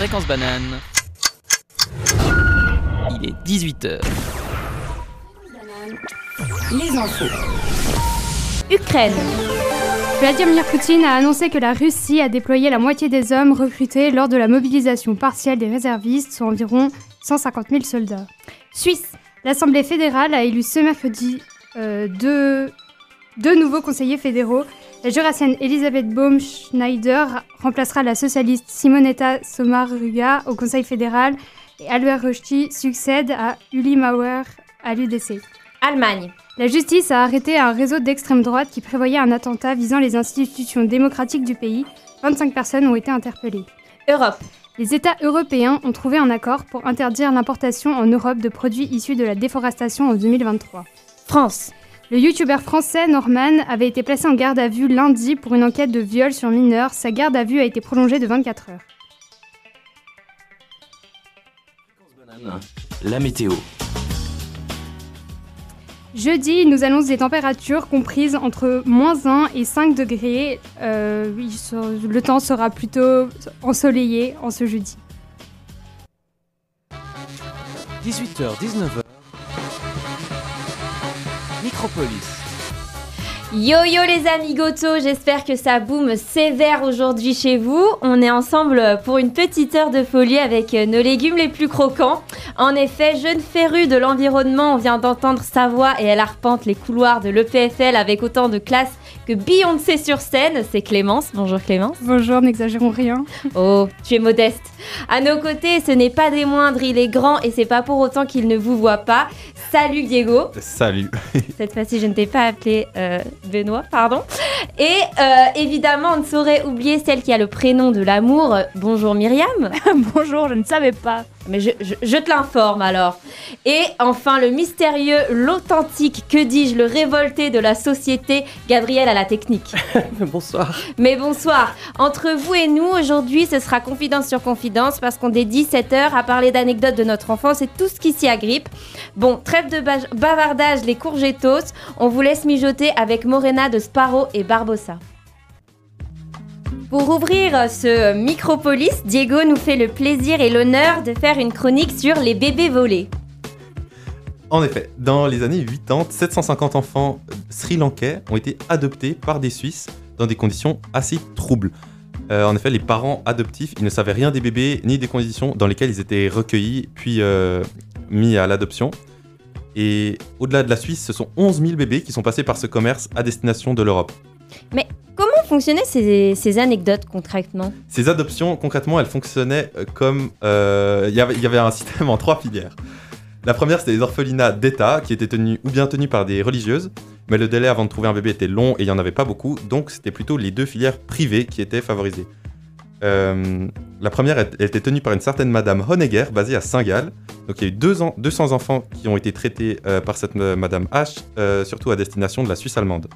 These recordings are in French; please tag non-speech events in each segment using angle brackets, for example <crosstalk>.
Fréquence banane. Il est 18h. Les infos. Ukraine. Vladimir Poutine a annoncé que la Russie a déployé la moitié des hommes recrutés lors de la mobilisation partielle des réservistes, soit environ 150 000 soldats. Suisse. L'Assemblée fédérale a élu ce mercredi euh, deux, deux nouveaux conseillers fédéraux. La jurassienne Elisabeth Baum-Schneider remplacera la socialiste Simonetta Sommaruga au Conseil fédéral et Albert Rosti succède à Uli Mauer à l'UDC. Allemagne. La justice a arrêté un réseau d'extrême droite qui prévoyait un attentat visant les institutions démocratiques du pays. 25 personnes ont été interpellées. Europe. Les États européens ont trouvé un accord pour interdire l'importation en Europe de produits issus de la déforestation en 2023. France. Le youtubeur français Norman avait été placé en garde à vue lundi pour une enquête de viol sur mineur. Sa garde à vue a été prolongée de 24 heures. La météo. Jeudi, il nous annonce des températures comprises entre moins 1 et 5 degrés. Euh, le temps sera plutôt ensoleillé en ce jeudi. 18h, 19h. Micropolis. Yo yo les amigotos, j'espère que ça boum sévère aujourd'hui chez vous. On est ensemble pour une petite heure de folie avec euh, nos légumes les plus croquants. En effet, jeune férue de l'environnement, on vient d'entendre sa voix et elle arpente les couloirs de l'EPFL avec autant de classe que Beyoncé sur scène. C'est Clémence. Bonjour Clémence. Bonjour, n'exagérons rien. Oh, tu es modeste. À nos côtés, ce n'est pas des moindres, il est grand et c'est pas pour autant qu'il ne vous voit pas. Salut Diego. Salut. <laughs> Cette fois-ci, je ne t'ai pas appelé euh, Benoît, pardon. Et euh, évidemment, on ne saurait oublier celle qui a le prénom de l'amour. Bonjour Myriam. <laughs> Bonjour, je ne savais pas. Mais je, je- je te l'informe alors. Et enfin, le mystérieux, l'authentique, que dis-je, le révolté de la société, Gabriel à la technique. <laughs> Bonsoir. Mais bonsoir. Entre vous et nous, aujourd'hui, ce sera confidence sur confidence parce qu'on dédie cette heure à parler d'anecdotes de notre enfance et tout ce qui s'y agrippe. Bon, trêve de ba- bavardage, les courgettos. On vous laisse mijoter avec Morena de Sparrow et Barbossa. Pour ouvrir ce Micropolis, Diego nous fait le plaisir et l'honneur de faire une chronique sur les bébés volés. En effet, dans les années 80, 750 enfants sri-lankais ont été adoptés par des Suisses dans des conditions assez troubles. Euh, en effet, les parents adoptifs, ils ne savaient rien des bébés ni des conditions dans lesquelles ils étaient recueillis puis euh, mis à l'adoption. Et au-delà de la Suisse, ce sont 11 000 bébés qui sont passés par ce commerce à destination de l'Europe. Comment fonctionnaient ces, ces anecdotes concrètement Ces adoptions, concrètement, elles fonctionnaient euh, comme... euh, Il y avait- un système en trois filières. La première, c'était les orphelinats d'État, qui étaient tenus ou bien tenus par des religieuses, mais le délai avant de trouver un bébé était long et il n'y en avait pas beaucoup, donc c'était plutôt les deux filières privées qui étaient favorisées. Euh, la première elle était tenue par une certaine Madame Honegger, basée à Saint-Gall. Donc il y a eu deux ans- 200 enfants qui ont été traités euh, par cette Madame H, surtout à destination de la Suisse allemande.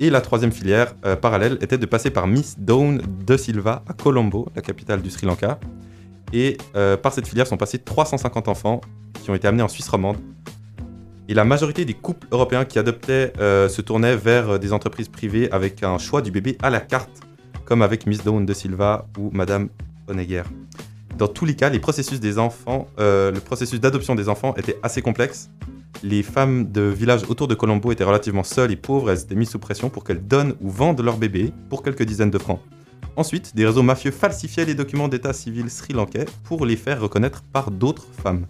Et la troisième filière euh, parallèle était de passer par Miss Dawn de Silva à Colombo, la capitale du Sri Lanka. Et euh, par cette filière sont passés 350 enfants qui ont été amenés en Suisse romande. Et la majorité des couples européens qui adoptaient euh, se tournaient vers euh, des entreprises privées avec un choix du bébé à la carte, comme avec Miss Dawn de Silva ou Madame Honegger. Dans tous les cas, les processus des enfants, euh, le processus d'adoption des enfants était assez complexe. Les femmes de villages autour de Colombo étaient relativement seules et pauvres, elles étaient mises sous pression pour qu'elles donnent ou vendent leur bébé pour quelques dizaines de francs. Ensuite, des réseaux mafieux falsifiaient les documents d'état civil sri-lankais pour les faire reconnaître par d'autres femmes.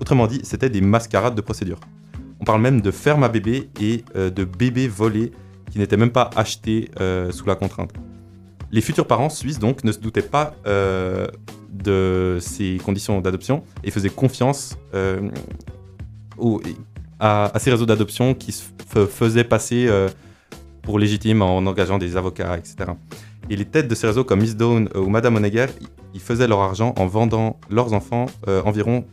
Autrement dit, c'était des mascarades de procédure. On parle même de ferme à bébé et euh, de bébés volés qui n'étaient même pas achetés euh, sous la contrainte. Les futurs parents suisses donc ne se doutaient pas euh, de ces conditions d'adoption et faisaient confiance aux- à, ces réseaux d'adoption qui se faisaient passer euh, pour légitimes en engageant des avocats, etc. Et les têtes de ces réseaux comme Miss Dawn euh, ou Madame Honegger, ils faisaient leur argent en vendant leurs enfants euh, environ,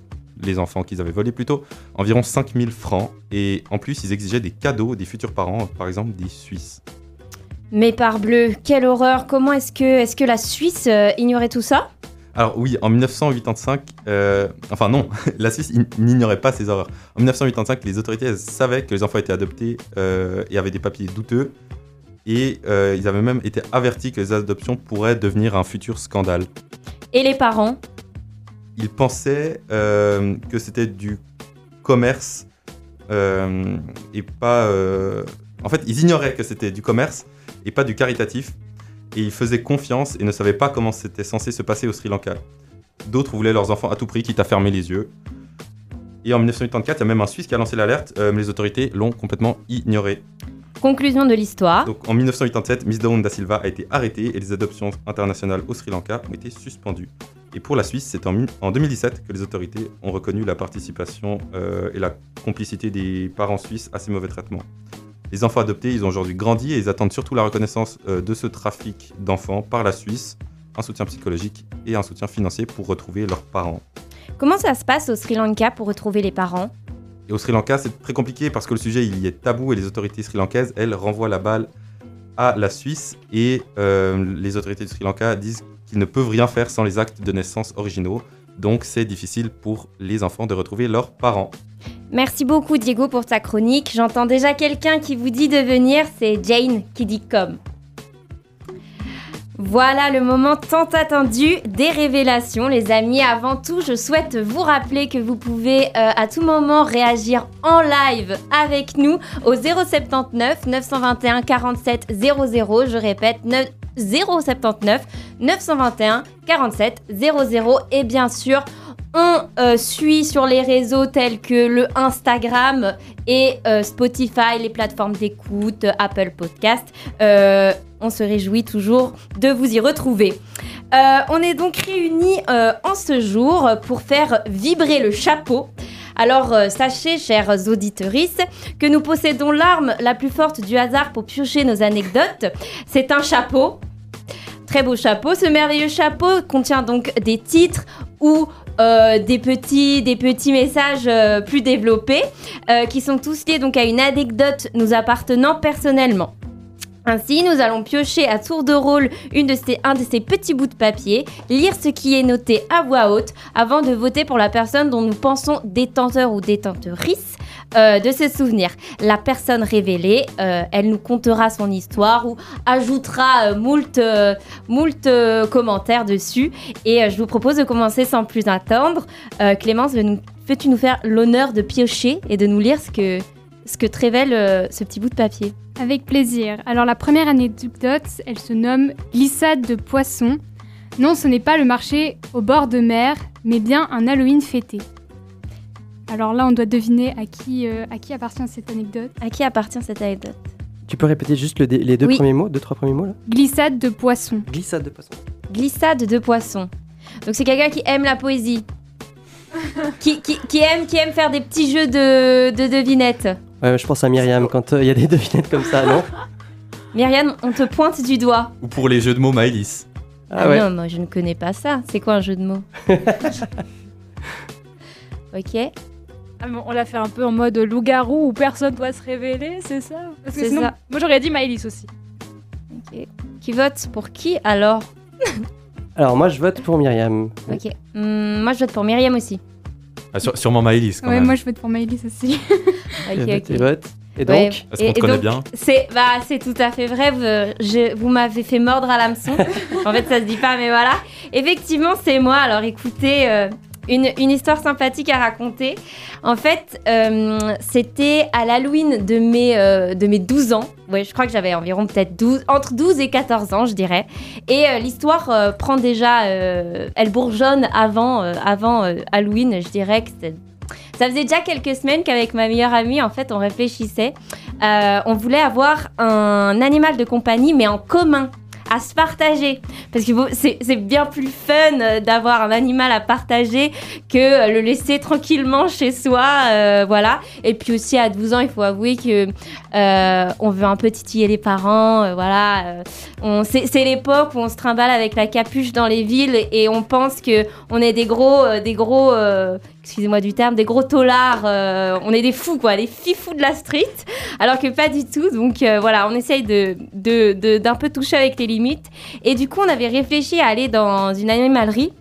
les enfants qu'ils avaient volés plutôt, environ 5000 francs. Et en plus, ils exigeaient des cadeaux des futurs parents, par exemple des Suisses. Mais parbleu, quelle horreur Comment est-ce que, est que la Suisse ignorait tout ça? Alors oui, en 1985, euh, enfin non, <laughs> la Suisse n'ignorait pas ces horreurs. En 1985, les autorités elles savaient que les enfants étaient adoptés euh, et avaient des papiers douteux. Et euh, ils avaient même été avertis que les adoptions pourraient devenir un futur scandale. Et les parents? Ils pensaient que c'était du commerce et pas. En fait, ils ignoraient que c'était du commerce et pas du caritatif. Et ils faisaient confiance et ne savaient pas comment c'était censé se passer au Sri Lanka. D'autres voulaient leurs enfants à tout prix, quitte à fermer les yeux. Et en 1984, il y a même un Suisse qui a lancé l'alerte, euh, mais les autorités l'ont complètement ignoré. Conclusion de l'histoire. Donc en 1987, Miss Dawn da Silva a été arrêtée et les adoptions internationales au Sri Lanka ont été suspendues. Et pour la Suisse, c'est en, mi- en 2017 que les autorités ont reconnu la participation euh, et la complicité des parents suisses à ces mauvais traitements. Les enfants adoptés, ils ont aujourd'hui grandi et ils attendent surtout la reconnaissance euh, de ce trafic d'enfants par la Suisse, un soutien psychologique et un soutien financier pour retrouver leurs parents. Comment ça se passe au Sri Lanka pour retrouver les parents? Et au Sri Lanka, c'est très compliqué parce que le sujet il y est tabou et les autorités sri-lankaises, elles, renvoient la balle à la Suisse et euh, les autorités du Sri Lanka disent qu'ils ne peuvent rien faire sans les actes de naissance originaux. Donc c'est difficile pour les enfants de retrouver leurs parents. Merci beaucoup Diego pour ta chronique. J'entends déjà quelqu'un qui vous dit de venir, c'est Jane qui dit comme. Voilà le moment tant attendu des révélations, les amis. Avant tout, je souhaite vous rappeler que vous pouvez euh, à tout moment réagir en live avec nous au 079 921 47 00. Je répète, 9 079 921 47 00. Et bien sûr, on euh, suit sur les réseaux tels que le Instagram et euh, Spotify, les plateformes d'écoute, Apple Podcast. Euh, on se réjouit toujours de vous y retrouver. On est donc réunis en ce jour pour faire vibrer le chapeau. Alors sachez, chers auditorices, que nous possédons l'arme la plus forte du hasard pour piocher nos anecdotes. C'est un chapeau. Très beau chapeau. Ce merveilleux chapeau contient donc des titres ou euh, des, petits, des petits messages euh, plus développés euh, qui sont tous liés donc à une anecdote nous appartenant personnellement. Ainsi, nous allons piocher à tour de rôle une de ces, un de ces petits bouts de papier, lire ce qui est noté à voix haute avant de voter pour la personne dont nous pensons détenteur ou détenteurice euh, de ces souvenirs. La personne révélée, euh, elle nous contera son histoire ou ajoutera euh, moult, moult commentaires dessus. Et je vous propose de commencer sans plus attendre. Clémence, veux nous- faire l'honneur de piocher et de nous lire ce que, ce que te révèle ce petit bout de papier? Avec plaisir. Alors la première anecdote, elle se nomme glissade de poisson. Non, ce n'est pas le marché au bord de mer, mais bien un Halloween fêté. Alors là, on doit deviner à qui, euh, à qui appartient cette anecdote. À qui appartient cette anecdote Tu peux répéter juste le dé- les deux Oui. premiers mots, deux, trois premiers mots là Glissade de poisson. Glissade de poisson. Glissade de poisson. Donc c'est quelqu'un qui aime la poésie. <laughs> qui, qui, qui aime, qui aime faire des petits jeux de, de devinettes. Ouais, je pense à Myriam quand euh, il y a des <laughs> devinettes comme ça, non <laughs> Myriam, on te pointe du doigt. Ou pour les jeux de mots Maëlys. Ah ouais. non, moi je ne connais pas ça. C'est quoi un jeu de mots Ok, Ah, on l'a fait un peu en mode loup-garou où personne doit se révéler, c'est ça Parce que sinon, ça. moi j'aurais dit Maëlys aussi. ok. Qui vote pour qui alors <laughs> Alors moi je vote pour Myriam. Ok. Hmm, moi je vote pour Myriam aussi. Ah, sûre- sûrement Maëlys quand Ouais, même. moi je vote pour Maëlys aussi. <laughs> Ok, Et ok. vote. Et Ouais. donc Est-ce qu'on Et- te et connaît donc, bien C'est bah c'est tout à fait vrai. Vous, je- vous m'avez fait mordre à l'hameçon. <laughs> en fait, ça se dit pas, mais voilà. Effectivement, c'est moi. Alors, écoutez, euh, une, histoire sympathique à raconter. En fait, euh, c'était à l'Halloween de mes euh, de mes 12 ans. Ouais, je crois que j'avais environ peut-être 12 entre 12 et 14 ans, je dirais. Et euh, l'histoire prend déjà elle bourgeonne avant avant Halloween, je dirais ça faisait déjà quelques semaines qu'avec ma meilleure amie, en fait, on réfléchissait. On voulait avoir un animal de compagnie, mais en commun, à se partager. Parce que c'est bien plus fun euh, d'avoir un animal à partager que euh, le laisser tranquillement chez soi. euh, voilà. Et puis aussi, à 12 ans, il faut avouer que on veut un peu titiller les parents. voilà. c'est l'époque où on se trimballe avec la capuche dans les villes et on pense que on est des gros, des gros, excusez-moi du terme, des gros taulards. euh, on est des fous, quoi, des fifous de la street. Alors que pas du tout. Donc euh, voilà, on essaye de d'un peu toucher avec les limites. Et du coup, on avait réfléchi à aller dans une animalerie.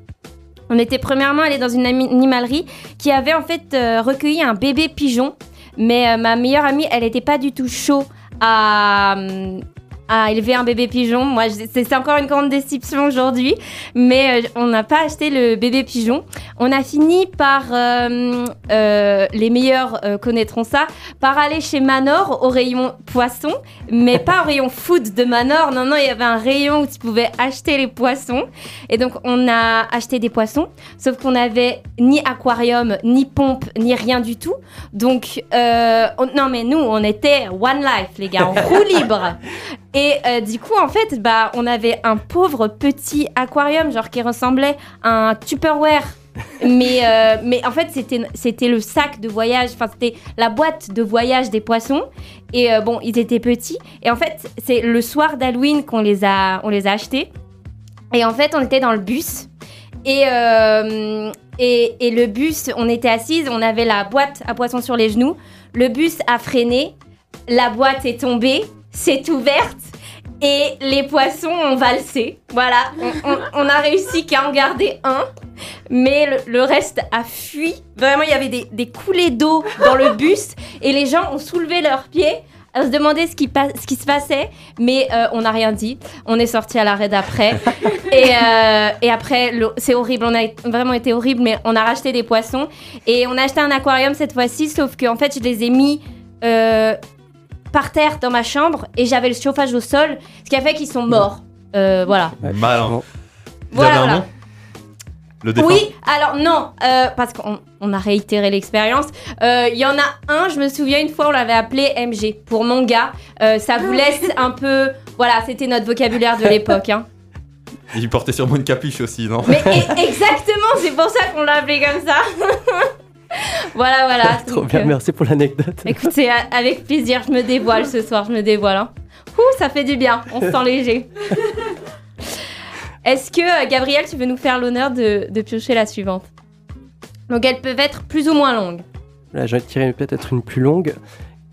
On était premièrement allé dans une animalerie qui avait en fait euh, recueilli un bébé pigeon. Mais euh, ma meilleure amie, elle n'était pas du tout chaud à, hum, à élever un bébé pigeon. Moi, c'est encore une grande déception aujourd'hui, mais euh, on n'a pas acheté le bébé pigeon. On a fini par, euh, euh, les meilleurs euh, connaîtront ça, par aller chez Manor au rayon poisson, mais pas au rayon food de Manor. Non, non, il y avait un rayon où tu pouvais acheter les poissons. Et donc, on a acheté des poissons, sauf qu'on n'avait ni aquarium, ni pompe, ni rien du tout. Donc, euh, on- non, mais nous, on était one life, les gars, en <laughs> roue libre. Et euh, du coup, en fait, bah, on avait un pauvre petit aquarium, genre qui ressemblait à un Tupperware. <laughs> mais, euh, mais en fait, c'était le sac de voyage, enfin, c'était la boîte de voyage des poissons. Et euh, bon, ils étaient petits. Et en fait, c'est le soir d'Halloween qu'on les, a- on les a achetés. Et en fait, on était dans le bus. Et, euh, et, et le bus, on était assises, on avait la boîte à poissons sur les genoux. Le bus a freiné, la boîte est tombée, c'est ouverte. Et les poissons ont valsé. Voilà, on, on- on a réussi qu'à en garder un. Mais le, le reste a fui. Vraiment, il y avait des, des coulées d'eau dans le <laughs> bus. Et les gens ont soulevé leurs pieds à se demander ce qui, ce qui se passait. Mais euh, on n'a rien dit. On est sorti à l'arrêt d'après. <laughs> et, euh, et après, c'est horrible. On a vraiment été horrible. Mais on a racheté des poissons. Et on a acheté un aquarium cette fois-ci. Sauf qu'en fait, je les ai mis. euh, par terre dans ma chambre et j'avais le chauffage au sol, ce qui a fait qu'ils sont morts. Euh, voilà. Malin. Bon. Il Voilà, un nom? Le défunt Oui, alors non, euh, parce qu'on on a réitéré l'expérience. Euh, Il y en a un, je me souviens une fois, on l'avait appelé MG pour mon gars. Euh, ça vous laisse <laughs> un peu. Voilà, c'était notre vocabulaire de l'époque. hein. Il portait sûrement une capuche aussi, non? Mais e- exactement, c'est pour ça qu'on l'a appelé comme ça. <laughs> voilà, voilà. <laughs> Trop Donc, bien, euh, merci pour l'anecdote. Écoutez, avec plaisir, je me dévoile ce soir, je me dévoile. Hein. Ouh, ça fait du bien, on se sent <laughs> léger. Est-ce que, euh, Gabriel, tu veux nous faire l'honneur de, de piocher la suivante? Donc, elles peuvent être plus ou moins longues. Là, je vais tirer peut-être une plus longue.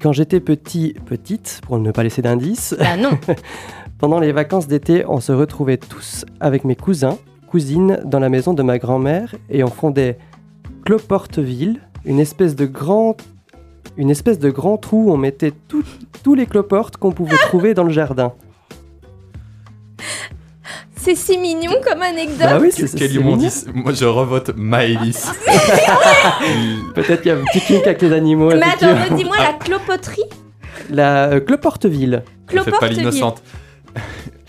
Quand j'étais petit, petite, pour ne pas laisser d'indice, Bah non. <laughs> pendant les vacances d'été, on se retrouvait tous avec mes cousins, cousines, dans la maison de ma grand-mère et on fondait Cloporteville, une espèce de grand, une espèce de grand trou où on mettait tout- tous les cloportes qu'on pouvait <laughs> trouver dans le jardin. C'est si mignon comme anecdote. Bah oui, c'est mignon. Mondis, moi je revote Maëlys. <laughs> Peut-être qu'il y a un petit kink avec les animaux. Mais attends, redis-moi la clopoterie. La euh, Cloporteville. Ne fais pas Cloporteville. l'innocente. <laughs>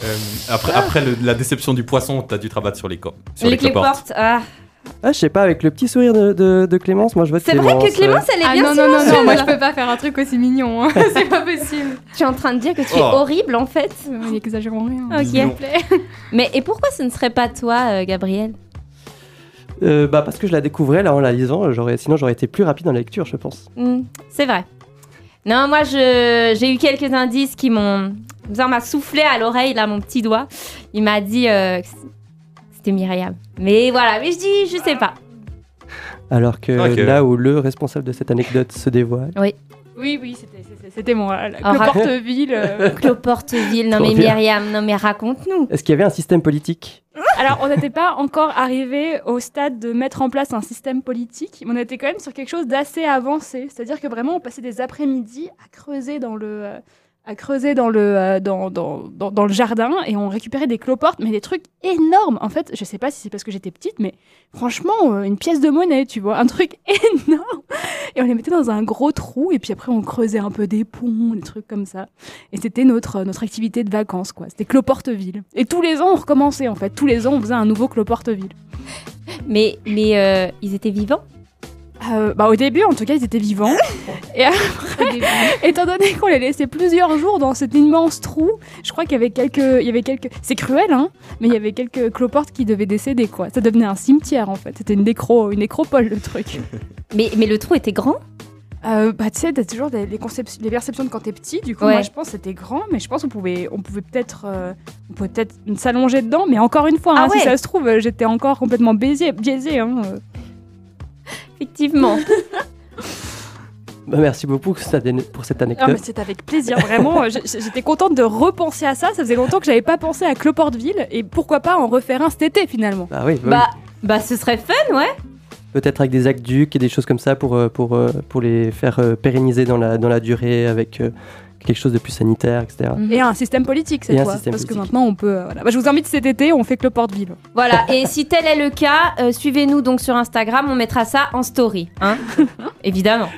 Euh, après après le- la déception du poisson, t'as dû te rabattre sur les, co- sur les, Les cloportes. cloportes. Ah. Ah, je sais pas, avec le petit sourire de, de- de Clémence, moi je vote C'est vrai que Clémence, elle est Ah bien non, non, non, non, moi je peux pas faire un truc aussi mignon. hein. <laughs> c'est pas possible. Tu es en train de dire que tu es Oh. horrible en fait. Euh, Exagérons rien. Ok. s'il vous plaît. <laughs> Mais et pourquoi ce ne serait pas toi, euh, Gabriel? Euh, bah parce que je la découvrais là en la lisant, j'aurais, sinon j'aurais été plus rapide dans la lecture, je pense. Hmm, c'est vrai. Non, moi, je, j'ai eu quelques indices qui m'ont... Ça m'a soufflé à l'oreille, là, mon petit doigt. Il m'a dit euh, c'était Myriam. Mais voilà, mais je dis, je sais pas. Alors que Ok. là où le responsable de cette anecdote se dévoile. Oui, oui, c'était- c'était c'était moi. La Ah, Cloporteville. euh. <laughs> Cloporteville, non Trop mais bien. Myriam, non mais raconte-nous. Est-ce qu'il y avait un système politique? Alors, on n'était pas encore arrivé au stade de mettre en place un système politique, mais on était quand même sur quelque chose d'assez avancé. C'est-à-dire que vraiment, on passait des après-midi à creuser dans le, euh, à creuser dans le, euh, dans, dans, dans, dans le jardin et on récupérait des cloportes, mais des trucs énormes. En fait, je sais pas si c'est parce que j'étais petite, mais franchement, euh, une pièce de monnaie, tu vois, un truc <laughs> énorme. Et on les mettait dans un gros trou et puis après, on creusait un peu des ponts, des trucs comme ça. Et c'était notre, notre activité de vacances, quoi. C'était Cloporteville. Et tous les ans, on recommençait, en fait. Tous les ans, on faisait un nouveau Cloporteville. Mais, mais euh, ils étaient vivants? Euh, bah, au début, en tout cas, ils étaient vivants. Et après, étant donné qu'on les laissait plusieurs jours dans cet immense trou, je crois qu'il y avait quelques... Il y avait quelques... C'est cruel, hein Mais il y avait quelques cloportes qui devaient décéder, quoi. Ça devenait un cimetière, en fait. C'était une, nécro... une nécropole, le truc. <laughs> mais, mais le trou était grand? Euh, bah, tu sais, t'as toujours des, des concepts- des perceptions de quand t'es petit. Du coup, Ouais. moi, je pense que c'était grand, mais je pense qu'on pouvait, on pouvait peut-être, euh, on pouvait peut-être s'allonger dedans. Mais encore une fois, Ah hein, ouais. si ça se trouve, euh, j'étais encore complètement biaisé, biaisé. Hein. euh. Effectivement. <laughs> Bah, Merci beaucoup pour cette ane- pour cette Ah, anecdote. c'est avec plaisir, vraiment. J'étais contente de repenser à ça. Ça faisait longtemps que j'avais pas pensé à Cloporteville et pourquoi pas en refaire un cet été finalement. Ah oui, bah oui. bah, bah, ce serait fun, ouais. peut-être avec des aqueducs et des choses comme ça pour, euh, pour, euh, pour les faire euh, pérenniser dans la, dans la durée avec quelque chose de plus sanitaire, etc. Et un système politique cette Et fois. parce que maintenant on peut. euh, voilà. Bah, je vous invite cet été, on fait Cloporteville. Voilà, <laughs> et si tel est le cas, euh, suivez-nous donc sur Instagram, on mettra ça en story, hein <laughs> Évidemment.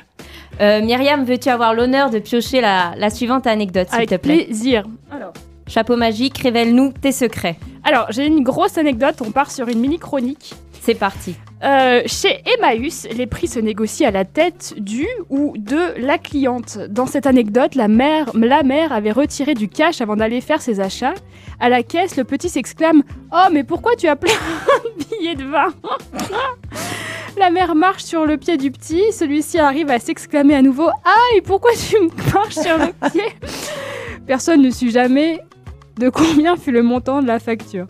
Euh, Myriam, veux-tu avoir l'honneur de piocher la, la suivante anecdote, s'il te plaît plaisir. Alors. Chapeau magique, révèle-nous tes secrets. Alors, j'ai une grosse anecdote, on part sur une mini chronique. C'est parti. Euh, chez Emmaüs, les prix se négocient à la tête du ou de la cliente. Dans cette anecdote, la mère, la mère avait retiré du cash avant d'aller faire ses achats. À la caisse, le petit s'exclame Oh, mais pourquoi tu as plein <laughs> de billets de vin La mère marche sur le pied du petit. Celui-ci arrive à s'exclamer à nouveau Ah, et pourquoi tu marches sur le <laughs> pied? Personne ne sut jamais de combien fut le montant de la facture.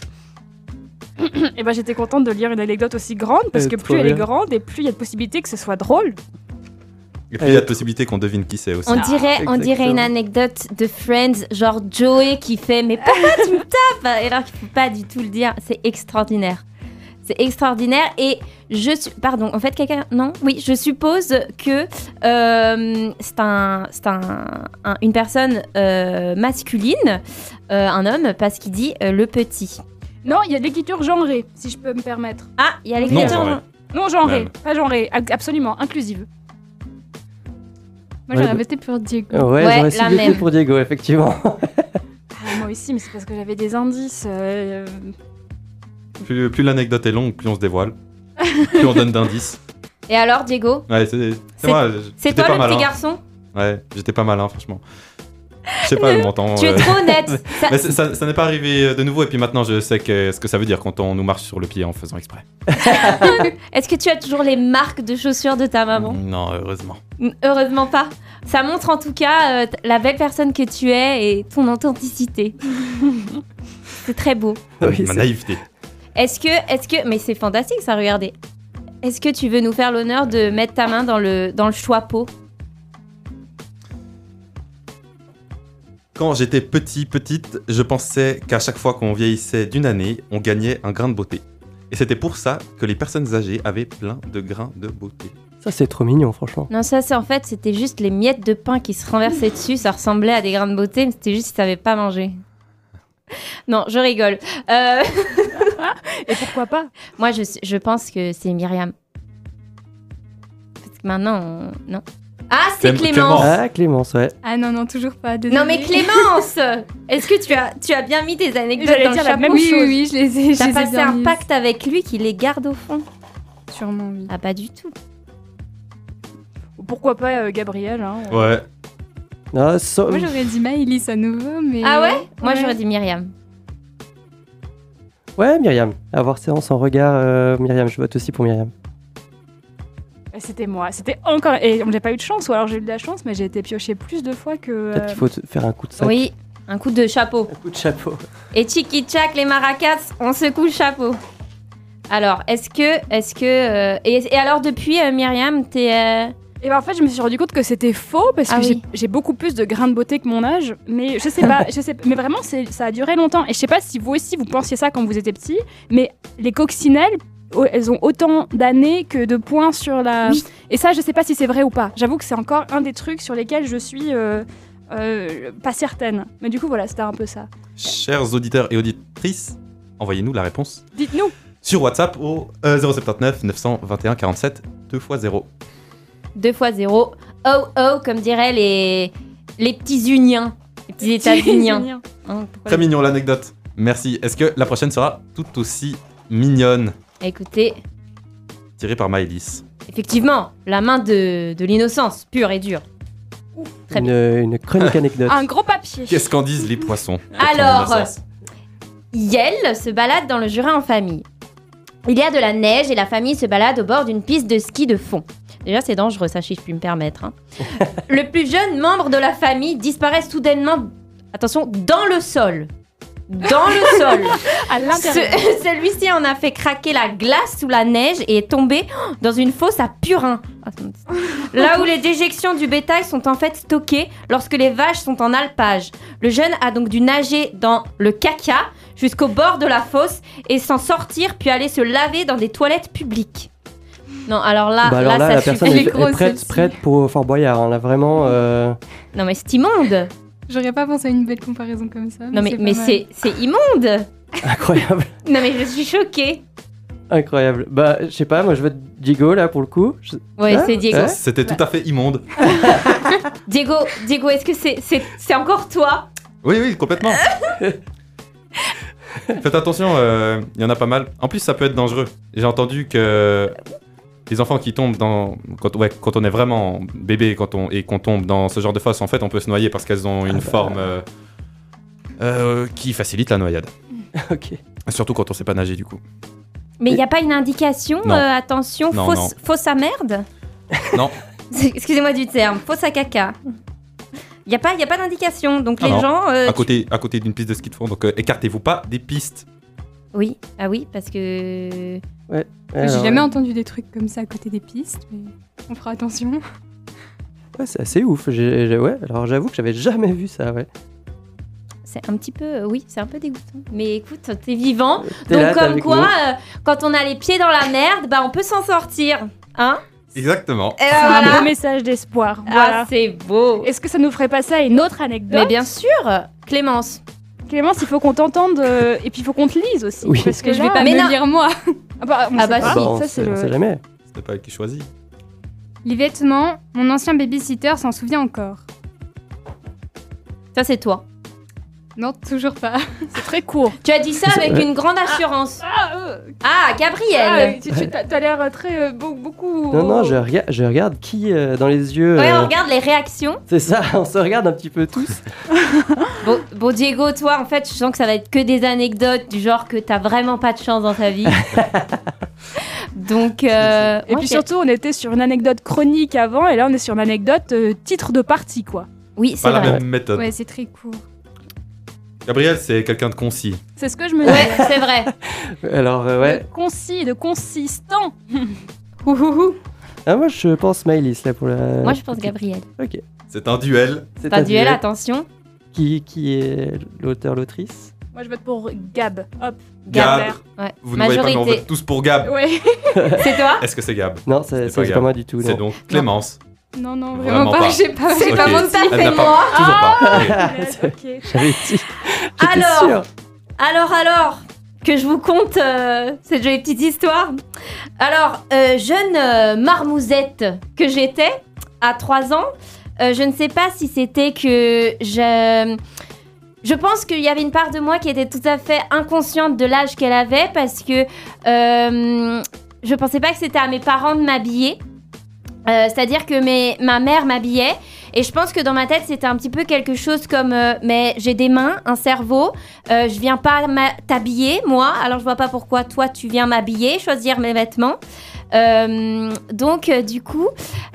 Et <clears throat> ben j'étais contente de lire une anecdote aussi grande parce Euh, que plus elle est grande et plus il y a de possibilités que ce soit drôle. Et puis il y a de possibilités qu'on devine qui c'est aussi. On dirait, on dirait une anecdote de Friends, genre Joey qui fait Mais pourquoi tu me tapes? Et alors qu'il faut pas du tout le dire. C'est extraordinaire. C'est extraordinaire. Et je suis. Pardon, en fait, quelqu'un. Non? Oui, je suppose que euh, c'est un, c'est un, un- une personne euh, masculine, euh, un homme, parce qu'il dit euh, le petit. Non, il y a de l'écriture genrée, si je peux me permettre. Ah, il y a Non, l'écriture. genrée. Non, genrée, Même. pas genrée, ab- absolument, inclusive. Moi, j'aurais bah- voté pour Diego. Ouais, Ouais, j'aurais la ciblé même. pour Diego, effectivement. Ah, moi aussi, mais c'est parce que j'avais des indices. euh, Plus, plus l'anecdote est longue, plus on se dévoile. plus on donne d'indices. Et alors, Diego Ouais, c'est c'est C'est- moi. C'est toi pas le malin. petit garçon Ouais, j'étais pas malin, franchement. Je sais pas, m'entend. Tu es euh, trop honnête. <laughs> Ça- Mais ça, n'est pas arrivé euh, de nouveau, et puis maintenant je sais que, ce que ça veut dire quand on nous marche sur le pied en faisant exprès. <laughs> Est-ce que tu as toujours les marques de chaussures de ta maman Non, heureusement. Heureusement pas. Ça montre en tout cas euh, la belle personne que tu es et ton authenticité. <laughs> c'est très beau. Oui, Ma c'est- naïveté. Est-ce que, est-ce que, mais c'est fantastique ça, regardez. Est-ce que tu veux nous faire l'honneur de mettre ta main dans le dans le choix-pot Quand j'étais petit, petite, je pensais qu'à chaque fois qu'on vieillissait d'une année, on gagnait un grain de beauté. Et c'était pour ça que les personnes âgées avaient plein de grains de beauté. Ça, c'est trop mignon, franchement. Non, ça c'est en fait, c'était juste les miettes de pain qui se renversaient dessus. Ça ressemblait à des grains de beauté, mais c'était juste si t'avais pas mangé. <laughs> Non, je rigole. Euh, Et pourquoi pas? <laughs> Moi, je, je pense que c'est Myriam. Parce que maintenant, on- non. Ah, c'est Clém- Clémence. Clémence. Ah, Clémence, ouais. Ah non, non, toujours pas. désolée. Non mais Clémence <laughs> Est-ce que tu as, tu as bien mis tes anecdotes dans le dire la même Oui, chose. oui, oui, je les ai. T'as passé un pacte avec lui qui les garde au fond? Sûrement, oui. Ah pas du tout. Ou Pourquoi pas euh, Gabriel hein, Ouais. Ah, so- Moi, j'aurais dit Maëlys à nouveau, mais. Ah ouais? Moi Ouais. j'aurais dit Myriam. Ouais, Myriam. Avoir séance en regard, euh, Myriam, je vote aussi pour Myriam. Et C'était moi. C'était encore. Et on n'a pas eu de chance, ou alors j'ai eu de la chance, mais j'ai été piochée plus de fois que. Peut-être euh, qu'il faut te faire un coup de sac. Oui, un coup de chapeau. Un coup de chapeau. Et Chiki Chak, les maracas, on secoue le chapeau. Alors, est-ce que, est-ce que, euh, et, et alors depuis euh, Myriam, t'es, euh, Et ben en fait, je me suis rendu compte que c'était faux parce que Ah j'ai- oui. j'ai beaucoup plus de grains de beauté que mon âge. Mais je sais pas, <laughs> je sais, mais vraiment, ça a duré longtemps. Et je sais pas si vous aussi vous pensiez ça quand vous étiez petit, mais les coccinelles, elles ont autant d'années que de points sur la. Oui. Et ça, je sais pas si c'est vrai ou pas. J'avoue que c'est encore un des trucs sur lesquels je suis euh, euh, pas certaine. Mais du coup, voilà, c'était un peu ça. Chers auditeurs et auditrices, envoyez-nous la réponse Dites-nous. sur WhatsApp au euh, 079 921 47 2 x 0. Deux fois zéro. Oh oh, comme diraient les, les petits unions, les petits États-Unis. Hein, pourquoi Très mignon l'anecdote. Merci. Est-ce que la prochaine sera tout aussi mignonne Écoutez, Tirée par Maëlys. effectivement, la main de, de l'innocence, pure et dure. Très Une, une chronique <laughs> anecdote. Un gros papier. Qu'est-ce qu'en disent les poissons? Alors, Yel se balade dans le Jura en famille. Il y a de la neige et la famille se balade au bord d'une piste de ski de fond. Déjà, c'est dangereux, ça, si je puis me permettre. hein. <laughs> le plus jeune membre de la famille disparaît soudainement, attention, dans le sol. Dans le sol. <laughs> À l'intérieur. Ce- <laughs> Celui-ci en a fait craquer la glace sous la neige et est tombé dans une fosse à purin. Là où les déjections du bétail sont en fait stockées lorsque les vaches sont en alpage. Le jeune a donc dû nager dans le caca jusqu'au bord de la fosse et s'en sortir puis aller se laver dans des toilettes publiques. Non, alors là, bah alors là, là, la ça personne est est, est prête, prête pour Fort Boyard. hein, là, vraiment. euh, Non mais c'est immonde. J'aurais pas pensé à une belle comparaison comme ça. Non mais, c'est mais c'est c'est immonde Incroyable, <laughs> Non mais je suis choquée incroyable. Bah, je sais pas, moi je veux Diego là pour le coup. Je- Ouais, Ah, c'est Diego. ouais. C'était tout à fait immonde. <laughs> Diego, Diego, est-ce que c'est c'est c'est encore toi? Oui, oui, complètement. <laughs> <laughs> Faites attention, euh, il y en a pas mal. En plus, ça peut être dangereux. J'ai entendu que les enfants qui tombent dans. Quand, ouais, quand on est vraiment bébé quand on, et qu'on tombe dans ce genre de fosse, en fait, on peut se noyer parce qu'elles ont une bah. forme euh, euh, qui facilite la noyade. <laughs> ok. Surtout quand on sait pas nager, du coup. Mais il n'y a pas une indication Non. euh, Attention, Non, fausse, non. fausse à merde? Non. <laughs> Excusez-moi du terme, fausse à caca. Il n'y a pas, y a pas d'indication, donc Ah les non. gens... euh, À côté, à côté d'une piste de ski de fond, donc euh, écartez-vous pas des pistes. Oui, ah oui, parce que... J'ai Alors, jamais ouais. entendu des trucs comme ça à côté des pistes, mais on fera attention. Ouais, c'est assez ouf. J'ai- j'ai- ouais, alors j'avoue que j'avais jamais vu ça, ouais. C'est un petit peu... euh, oui, c'est un peu dégoûtant. Mais écoute, t'es vivant, T'es donc là, t'es comme avec quoi, nous. euh, quand on a les pieds dans la merde, bah on peut s'en sortir. Hein? Exactement. Et C'est un voilà. beau message d'espoir. Ah, Voilà. c'est beau. Est-ce que ça nous ferait passer à une autre anecdote Mais bien sûr, Clémence. Clémence, il faut qu'on t'entende euh, et puis il faut qu'on te lise aussi. Oui. Parce que Que je vais là- pas Mais me non. lire moi. Ah bah, on Ah sait bah pas. si. On ça c'est on le. sait jamais. C'était pas elle qui choisit. Les vêtements, mon ancien babysitter s'en souvient encore. Ça, c'est toi. Non, toujours pas. C'est très court. Tu as dit ça avec une grande assurance. Ah, euh, Ah, ah, Gabrielle. tu, t'as l'air très euh, beau- beaucoup. Non, non, je, rega- je regarde qui euh, dans les yeux. Ouais, euh, on regarde les réactions. C'est ça, <laughs> on se regarde un petit peu tous. <laughs> Bon, bon, Diego, toi, en fait, je sens que ça va être que des anecdotes du genre que t'as vraiment pas de chance dans ta vie. <laughs> Donc, euh, Et puis surtout, on était sur une anecdote chronique avant, et là, on est sur une anecdote euh, titre de partie, quoi. oui, c'est Pas la même méthode. Ouais, c'est très court. Gabriel, c'est quelqu'un de concis. C'est ce que je me Ouais, dis. c'est vrai. <laughs> Alors, euh, ouais. De concis, de consistant. <laughs> Ouhouhou. Ah, moi, je pense Maëlys, là, pour la. Moi, je pense Gabriel. Ok. C'est un duel. C'est un duel, attention. Qui, qui est l'auteur, l'autrice? Moi, je vote pour Gab. Hop. Gab. Gab. Ouais. Vous ne voyez pas, mais on vote tous pour Gab. Ouais. <laughs> C'est toi? Est-ce que c'est Gab? Non, c'est C'est pas moi du tout. C'est donc Clémence. Non, non, Vraiment vraiment, pas. pas. J'ai pas. C'est j'ai Ok. pas pas mon taf, Elle et n'a pas- moi. Toujours pas. Ok. Punaise, <laughs> ok. J'avais dit. Alors. Alors, alors, que je vous conte euh, cette jolie petite histoire. Alors, euh, jeune euh, marmousette que j'étais, à 3 ans, euh, je ne sais pas si c'était que je... Je pense qu'il y avait une part de moi qui était tout à fait inconsciente de l'âge qu'elle avait parce que euh, je pensais pas que c'était à mes parents de m'habiller. Euh, C'est-à-dire que ma mère m'habillait et je pense que dans ma tête c'était un petit peu quelque chose comme euh, mais j'ai des mains, un cerveau, euh, je viens pas t'habiller, moi, alors je vois pas pourquoi toi tu viens m'habiller, choisir mes vêtements. Donc, du coup,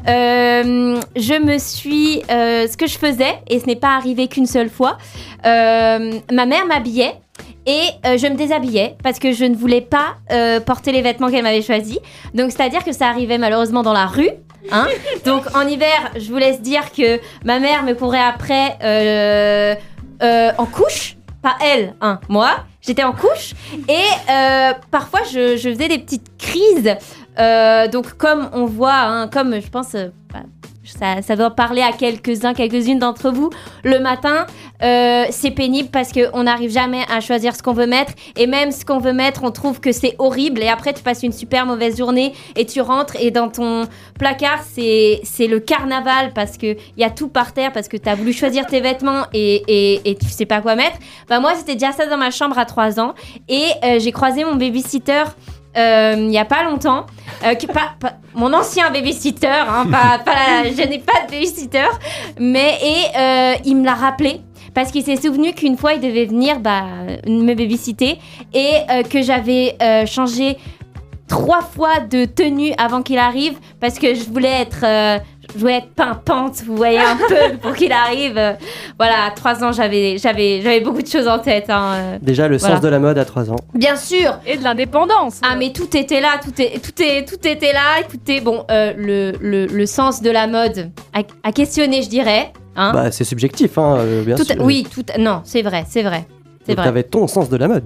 je me suis. ce que je faisais, et ce n'est pas arrivé qu'une seule fois, ma mère m'habillait. Et je me déshabillais parce que je ne voulais pas porter les vêtements qu'elle m'avait choisis. Donc, c'est-à-dire que ça arrivait malheureusement dans la rue. Hein Donc, en hiver, je vous laisse dire que ma mère me courait après euh, euh, en couche. Pas elle, hein, moi. J'étais en couche. Et euh, parfois, je, faisais des petites crises. Donc, comme on voit, hein, comme je pense, bah, ça, ça doit parler à quelques-uns, quelques-unes d'entre vous, le matin, euh, c'est pénible parce qu'on n'arrive jamais à choisir ce qu'on veut mettre. Et même ce qu'on veut mettre, on trouve que c'est horrible. Et après, tu passes une super mauvaise journée et tu rentres et dans ton placard, c'est le carnaval parce qu'il y a tout par terre, parce que tu as voulu choisir tes vêtements et, et, et tu sais pas quoi mettre. Bah, moi, c'était déjà ça dans ma chambre à 3 ans. Et euh, j'ai croisé mon babysitter euh, il y a pas longtemps. Euh, pas, mon ancien babysitter, hein, pas, je n'ai pas de babysitter, mais et euh, il me l'a rappelé. Parce qu'il s'est souvenu qu'une fois il devait venir bah, me babysitter et que j'avais changé trois fois de tenue avant qu'il arrive parce que je voulais être, je voulais être pimpante, vous voyez un peu pour qu'il arrive. Euh, Voilà, à trois ans j'avais, j'avais, j'avais beaucoup de choses en tête. hein, euh. Déjà, le Voilà. sens de la mode à 3 ans. Bien sûr, Et de l'indépendance. ah mais tout était là, tout, est, tout, est, tout était là. Écoutez, bon, euh, le, le, le sens de la mode à, à questionner, je dirais. Hein Bah, c'est subjectif, hein, euh, bien Tout- sûr. oui, tout, non, c'est vrai, c'est vrai, c'est vrai. T'avais ton sens de la mode.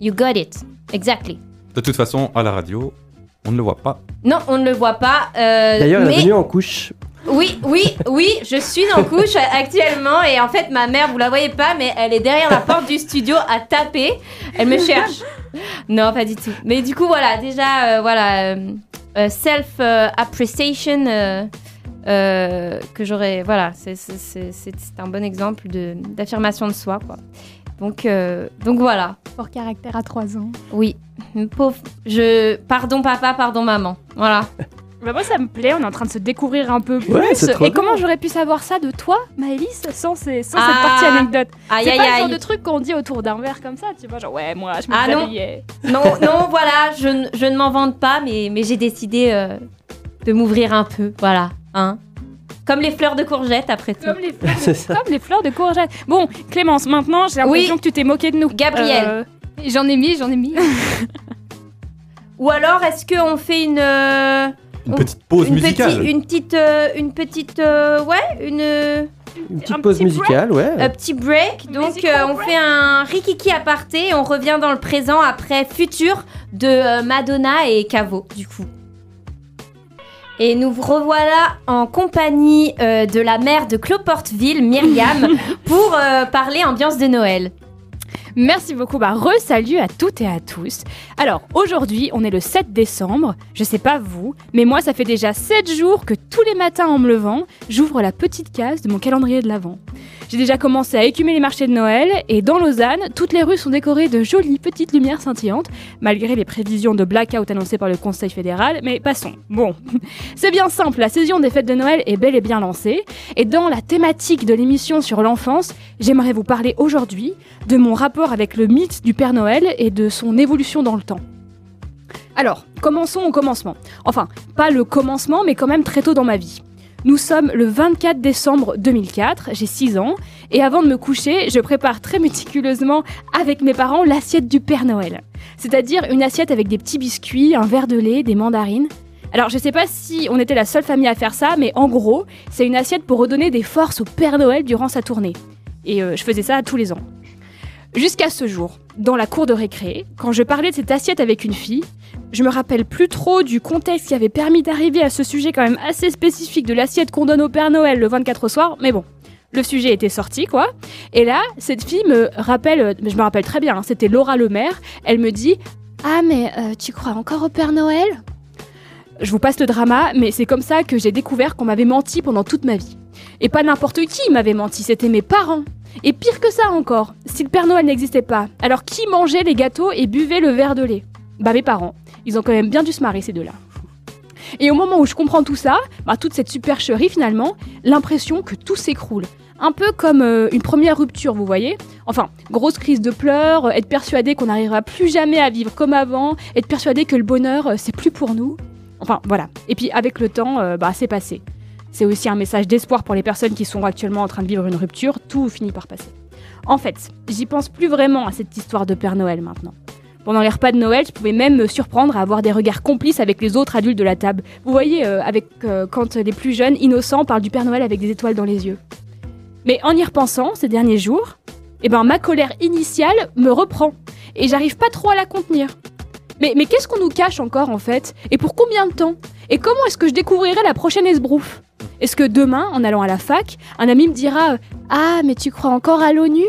You got it, exactly. De toute façon, à la radio, on ne le voit pas. Non, on ne le voit pas. euh, D'ailleurs, elle est mais venue en couche. Oui, oui, oui, je suis en couche <laughs> actuellement et en fait ma mère, vous la voyez pas, mais elle est derrière la porte du studio à taper. Elle me cherche. <laughs> Non, pas du tout. Mais du coup, voilà, déjà, euh, voilà, euh, euh, self-appreciation euh, euh, que j'aurais, voilà, c'est- un bon exemple de- d'affirmation de, soi, quoi. Donc, euh, donc voilà, Fort caractère à 3 ans. oui, pauvre, je, pardon papa, pardon maman, voilà. Bah moi ça me plaît, on est en train de se découvrir un peu plus. Ouais, Et bien. comment j'aurais pu savoir ça de toi, Maëlys, sans, ces- sans Ah. cette partie anecdote? Aïe C'est aïe pas le genre aïe. de truc qu'on dit autour d'un verre comme ça, tu vois, genre ouais, moi je me Ah, non. Non, non, voilà, je, je ne m'en vante pas, mais, mais j'ai décidé euh, de m'ouvrir un peu, voilà, hein? Comme les fleurs de courgette, après tout. Comme les, fleurs de, ça. comme les fleurs de courgette. Bon, Clémence, maintenant j'ai l'impression Oui. que tu t'es moqué de nous. Gabriel. Euh, J'en ai mis, j'en ai mis. <laughs> Ou alors, est-ce qu'on fait une... euh, Une On- petite pause une, musicale. une petite... euh, une petite... euh, ouais, une... Une Un petite pause petit musicale, ouais. un petit break. Donc, euh, on break. fait un rikiki aparté et on revient dans le présent après Futur de euh, Madonna et Cavo, du coup. Et nous vous revoilà en compagnie euh, de la mère de Cloporteville, Myriam, <laughs> pour euh, parler ambiance de Noël. Merci beaucoup. Bah, re-salut à toutes et à tous. Alors, aujourd'hui, on est le 7 décembre. Je sais pas vous, mais moi, ça fait déjà 7 jours que tous les matins en me levant, j'ouvre la petite case de mon calendrier de l'Avent. J'ai déjà commencé à écumer les marchés de Noël et dans Lausanne, toutes les rues sont décorées de jolies petites lumières scintillantes, malgré les prévisions de blackout annoncées par le Conseil fédéral. Mais passons. Bon, <laughs> c'est bien simple, la saison des fêtes de Noël est bel et bien lancée. Et dans la thématique de l'émission sur l'enfance, j'aimerais vous parler aujourd'hui de mon rapport avec le mythe du Père Noël et de son évolution dans le temps. Alors, commençons au commencement. Enfin, pas le commencement, mais quand même très tôt dans ma vie. Nous sommes le 24 décembre 2004, j'ai 6 ans, et avant de me coucher, je prépare très méticuleusement avec mes parents l'assiette du Père Noël. C'est-à-dire une assiette avec des petits biscuits, un verre de lait, des mandarines. Alors je sais pas si on était la seule famille à faire ça, mais en gros, c'est une assiette pour redonner des forces au Père Noël durant sa tournée. Et euh, je faisais ça tous les ans. Jusqu'à ce jour, dans la cour de récré, quand je parlais de cette assiette avec une fille, je me rappelle plus trop du contexte qui avait permis d'arriver à ce sujet quand même assez spécifique de l'assiette qu'on donne au Père Noël le 24 au soir, mais bon, le sujet était sorti quoi. Et là, cette fille me rappelle, euh, je me rappelle très bien, hein, c'était Laura Lemaire, elle me dit Ah, mais euh, tu crois encore au Père Noël? Je vous passe le drama, mais c'est comme ça que j'ai découvert qu'on m'avait menti pendant toute ma vie. Et pas n'importe qui m'avait menti, c'était mes parents. Et pire que ça encore, si le Père Noël n'existait pas, alors qui mangeait les gâteaux et buvait le verre de lait? Bah mes parents. Ils ont quand même bien dû se marrer ces deux-là. Et au moment où je comprends tout ça, bah, toute cette supercherie finalement, l'impression que tout s'écroule. Un peu comme euh, une première rupture, vous voyez? Enfin, grosse crise de pleurs, euh, être persuadé qu'on n'arrivera plus jamais à vivre comme avant, être persuadé que le bonheur, euh, c'est plus pour nous. Enfin, voilà. Et puis avec le temps, bah, c'est passé. C'est aussi un message d'espoir pour les personnes qui sont actuellement en train de vivre une rupture, tout finit par passer. En fait, j'y pense plus vraiment à cette histoire de Père Noël maintenant. Pendant les repas de Noël, je pouvais même me surprendre à avoir des regards complices avec les autres adultes de la table. Vous voyez, euh, avec euh, quand les plus jeunes, innocents, parlent du Père Noël avec des étoiles dans les yeux. Mais en y repensant, ces derniers jours, eh ben, ma colère initiale me reprend. Et j'arrive pas trop à la contenir. Mais, qu'est-ce qu'on nous cache encore en fait? Et pour combien de temps? Et comment est-ce que je découvrirai la prochaine esbrouffe Est-ce que demain, en allant à la fac, un ami me dira euh, Ah, mais tu crois encore à l'ONU?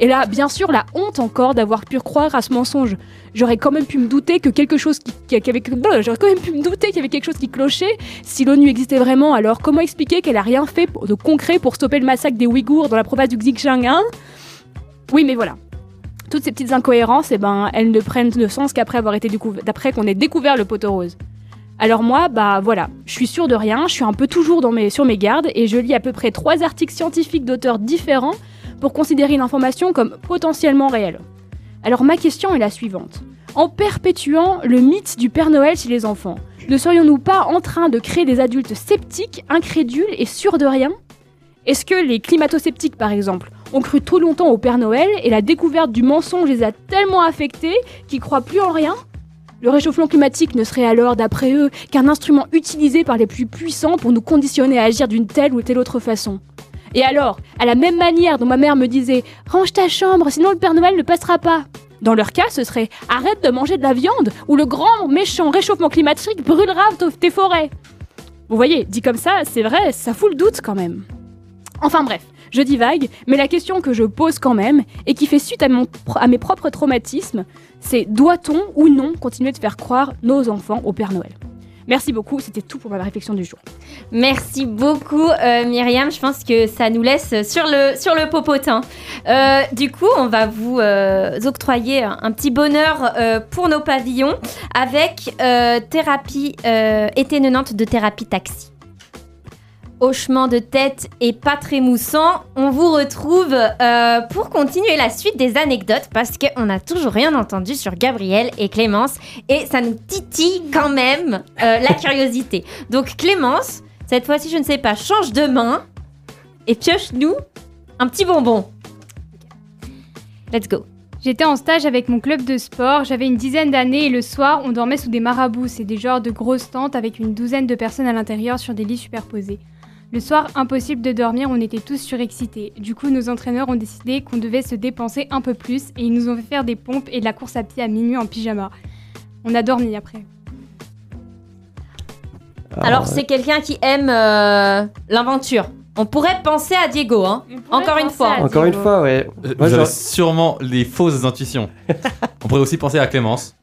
Et là, bien sûr, la honte encore d'avoir pu croire à ce mensonge. J'aurais quand même pu me douter que quelque chose qui, j'aurais quand pu douter qu'il y avait quelque chose qui clochait. Si l'ONU existait vraiment, alors comment expliquer qu'elle a rien fait de concret pour stopper le massacre des Ouïghours dans la province du Xinjiang hein? Oui, mais voilà. Toutes ces petites incohérences, eh ben, elles ne prennent de sens qu'après qu'on ait découvert le poteau rose. Alors moi, bah voilà, je suis sûre de rien, je suis un peu toujours sur mes gardes et je lis à peu près trois articles scientifiques d'auteurs différents pour considérer une information comme potentiellement réelle. Alors ma question est la suivante. En perpétuant le mythe du Père Noël chez les enfants, ne serions-nous pas en train de créer des adultes sceptiques, incrédules et sûrs de rien? Est-ce que les climato-sceptiques, par exemple, ont cru trop longtemps au Père Noël et la découverte du mensonge les a tellement affectés qu'ils croient plus en rien Le réchauffement climatique ne serait alors, d'après eux, qu'un instrument utilisé par les plus puissants pour nous conditionner à agir d'une telle ou telle autre façon. Et alors, à la même manière dont ma mère me disait Range ta chambre, sinon le Père Noël ne passera pas. Dans leur cas, ce serait Arrête de manger de la viande, ou le grand méchant réchauffement climatique brûlera tes forêts. Vous voyez, dit comme ça, c'est vrai, ça fout le doute quand même. Enfin bref, je divague, mais la question que je pose quand même, et qui fait suite à, mes propres traumatismes, c'est doit-on ou non continuer de faire croire nos enfants au Père Noël? Merci beaucoup, c'était tout pour ma réflexion du jour. Merci beaucoup euh, Myriam, je pense que ça nous laisse sur le, sur le popotin. Euh, du coup, on va vous euh, octroyer un, petit bonheur pour nos pavillons avec thérapie été 90 de thérapie taxi. Hochement de tête et pas très moussant, on vous retrouve euh, pour continuer la suite des anecdotes parce qu'on n'a toujours rien entendu sur Gabriel et Clémence et ça nous titille quand même euh, la <laughs> curiosité. Donc Clémence, cette fois-ci je ne sais pas, change de main et pioche-nous un petit bonbon. Let's go. J'étais en stage avec mon club de sport, j'avais une dizaine d'années et le soir, on dormait sous des marabouts, c'est des genres de grosses tentes avec une douzaine de personnes à l'intérieur sur des lits superposés. Le soir, impossible de dormir, on était tous surexcités. Du coup, nos entraîneurs ont décidé qu'on devait se dépenser un peu plus et ils nous ont fait faire des pompes et de la course à pied à minuit en pyjama. On a dormi après. Alors c'est quelqu'un qui aime euh, l'aventure. On pourrait penser à Diego, hein. Encore une fois. Encore une fois, ouais. Euh, Moi, Vous avez j'aurais- sûrement les fausses intuitions. <laughs> On pourrait aussi penser à Clémence.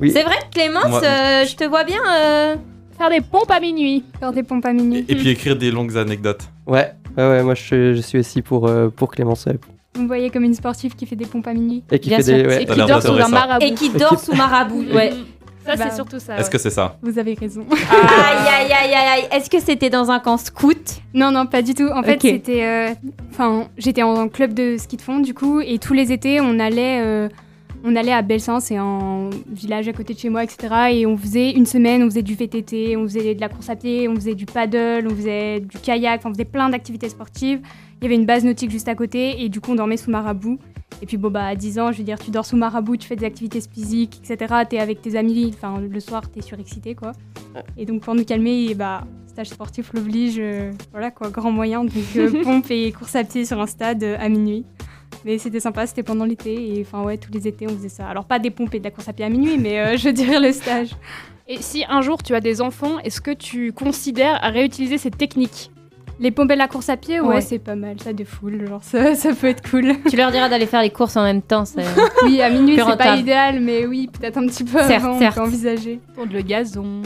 Oui. C'est vrai, Clémence, Moi- euh, je te vois bien. euh, Faire des pompes à minuit. Faire des pompes à Et, minuit. et puis écrire des longues anecdotes. Ouais, ouais, ouais, moi je, je suis aussi pour, euh, pour Clémence. ouais. Vous me voyez comme une sportive qui fait des pompes à minuit. Et qui Bien fait sûr, des. ouais. Et qui dort sous un marabout. Et qui dort sous marabout. Ouais. <laughs> Ça, Bah, c'est surtout ça. Est-ce ouais. que c'est ça? Vous avez raison. Aïe aïe aïe aïe aïe. Est-ce que c'était dans un camp scout? Non, non, pas du tout. En fait, c'était. euh, Enfin, j'étais en club de ski de fond, du coup, et tous les étés, on allait, euh, on allait à Belsin, c'est un village à côté de chez moi, etc. Et on faisait une semaine, on faisait du VTT, on faisait de la course à pied, on faisait du paddle, on faisait du kayak, on faisait plein d'activités sportives. Il y avait une base nautique juste à côté, et du coup, on dormait sous marabout. Et puis, bon, bah, à 10 ans, je veux dire, tu dors sous marabout, tu fais des activités physiques, etc. T'es avec tes amis, enfin, le soir, t'es surexcité, quoi. Et donc, pour nous calmer, et bah, stage sportif l'oblige, euh, voilà quoi, grand moyen, donc euh, <laughs> pompe et course à pied sur un stade euh, à minuit. Mais c'était sympa, c'était pendant l'été, et enfin ouais, tous les étés on faisait ça. Alors pas des pompes et de la course à pied à minuit, mais euh, <laughs> je dirais le stage. Et si un jour tu as des enfants, est-ce que tu considères à réutiliser cette technique? Les pompes et la course à pied, ouais, Ouais. c'est pas mal, ça défoule, genre ça, <laughs> ça peut être cool. <laughs> Tu leur diras d'aller faire les courses en même temps. c'est- Oui, à minuit c'est pas idéal, mais oui, peut-être un petit peu Certes, avant, certes. on peut envisager. Pour le gazon.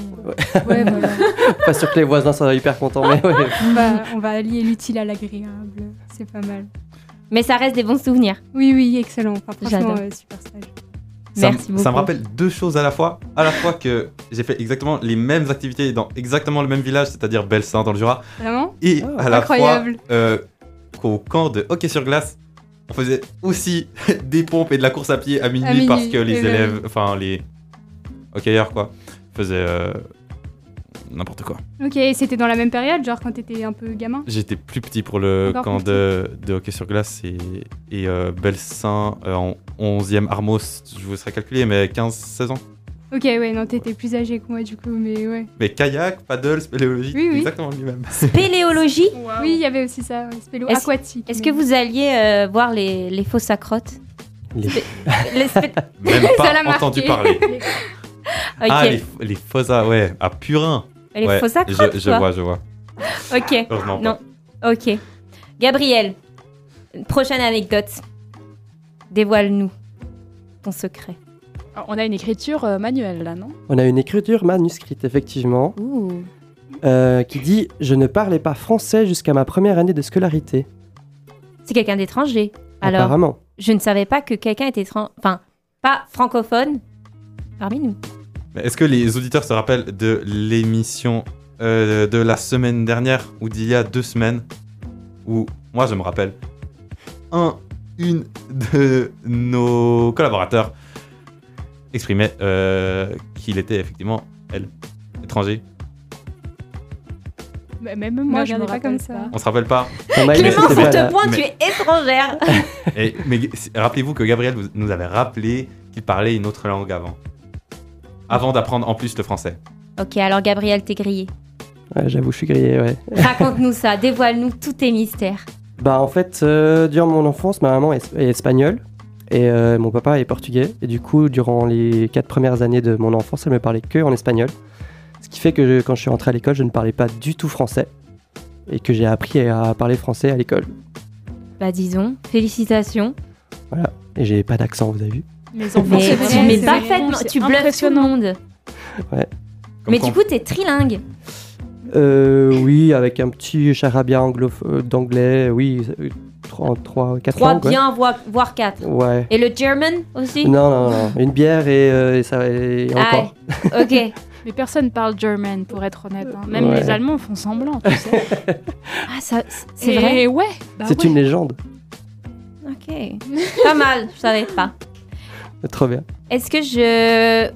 Ouais, voilà. Pas sûr que les voisins soient hyper contents, mais ouais. on, va, on va allier l'utile à l'agréable, c'est pas mal. Mais ça reste des bons souvenirs. Oui, oui, excellent. Enfin, franchement, J'adore. euh, super stage. Ça, Merci me- ça me beaucoup. rappelle deux choses à la fois. À la fois que j'ai fait exactement les mêmes activités dans exactement le même village, c'est-à-dire Belsin dans le Jura. Vraiment? Et Oh, à la incroyable. fois euh, qu'au camp de hockey sur glace, on faisait aussi <laughs> des pompes et de la course à pied à minuit, À minuit, parce que les eh ben élèves, enfin les hockeyeurs quoi, faisaient euh, n'importe quoi. Ok, et c'était dans la même période, genre quand t'étais un peu gamin J'étais plus petit pour le Encore camp de, de hockey sur glace et, et euh, Belsin euh, en 11e Armos, je vous serais calculé, mais 15-16 ans. Ok, ouais, non, t'étais plus âgé que moi du coup, mais ouais. Mais kayak, paddle, spéléologie, Oui, oui. exactement le même. <laughs> Spéléologie. <laughs> Oui, il y avait aussi ça, ouais, spélo Est-ce- aquatique. Est-ce mais- que vous alliez euh, voir les, les fausses accrottes Les- <laughs> Les spé- Même pas entendu parler. Ok, Ah, les, les Fossa, ouais, à Purin. Les ouais, fausses accrottes, Je, je vois, je vois. Ok, Heureusement Non. pas. ok. Gabriel, prochaine anecdote. Dévoile-nous ton secret. Alors, on a une écriture euh, manuelle là, non? On a une écriture manuscrite, effectivement, Ouh. euh, qui dit Je ne parlais pas français jusqu'à ma première année de scolarité. C'est quelqu'un d'étranger. Alors, Apparemment. je ne savais pas que quelqu'un était étran- enfin pas francophone parmi nous. Mais Est-ce que les auditeurs se rappellent de l'émission euh, de la semaine dernière ou d'il y a deux semaines où, moi je me rappelle, un, une de nos collaborateurs exprimait euh, qu'il était effectivement, elle, étranger. Bah, Même Me moi, je me regardez pas rappelle comme ça. On se rappelle pas Clémence, on pas te pointe, mais- tu es étrangère. <laughs> Et- Mais rappelez-vous que Gabriel vous- nous avait rappelé qu'il parlait une autre langue avant. Avant d'apprendre en plus le français. ok, alors Gabriel, t'es grillé. Ouais, J'avoue, je suis grillé, ouais. <laughs> Raconte-nous ça, dévoile-nous tous tes mystères. Bah en fait, euh, durant mon enfance, ma maman est, est espagnole et euh, mon papa est portugais. Et du coup, durant les quatre premières années de mon enfance, elle me parlait que en espagnol. Ce qui fait que je- quand je suis rentré à l'école, je ne parlais pas du tout français et que j'ai appris à parler français à l'école. Bah disons, félicitations. Et j'ai pas d'accent, vous avez vu Enfants, Mais c'est tu c'est parfaitement, tu bluffes tout le monde. Comme Mais quand- du coup, t'es trilingue. euh, Oui, avec un petit charabia euh, d'anglais, oui, 3, 3 4 Trois langues. ouais. bien, voire, voire quatre. Ouais. Et le German aussi? Non, non, non, une bière et, euh, et ça et encore. Ah, <laughs> ok. Mais personne parle German, pour être honnête. hein. Même Ouais. les Allemands font semblant, tu sais. <laughs> Ah, ça, c'est Et vrai? ouais. bah C'est ouais. une légende. Ok. Pas mal, je savais pas. Trop bien. Est-ce que je...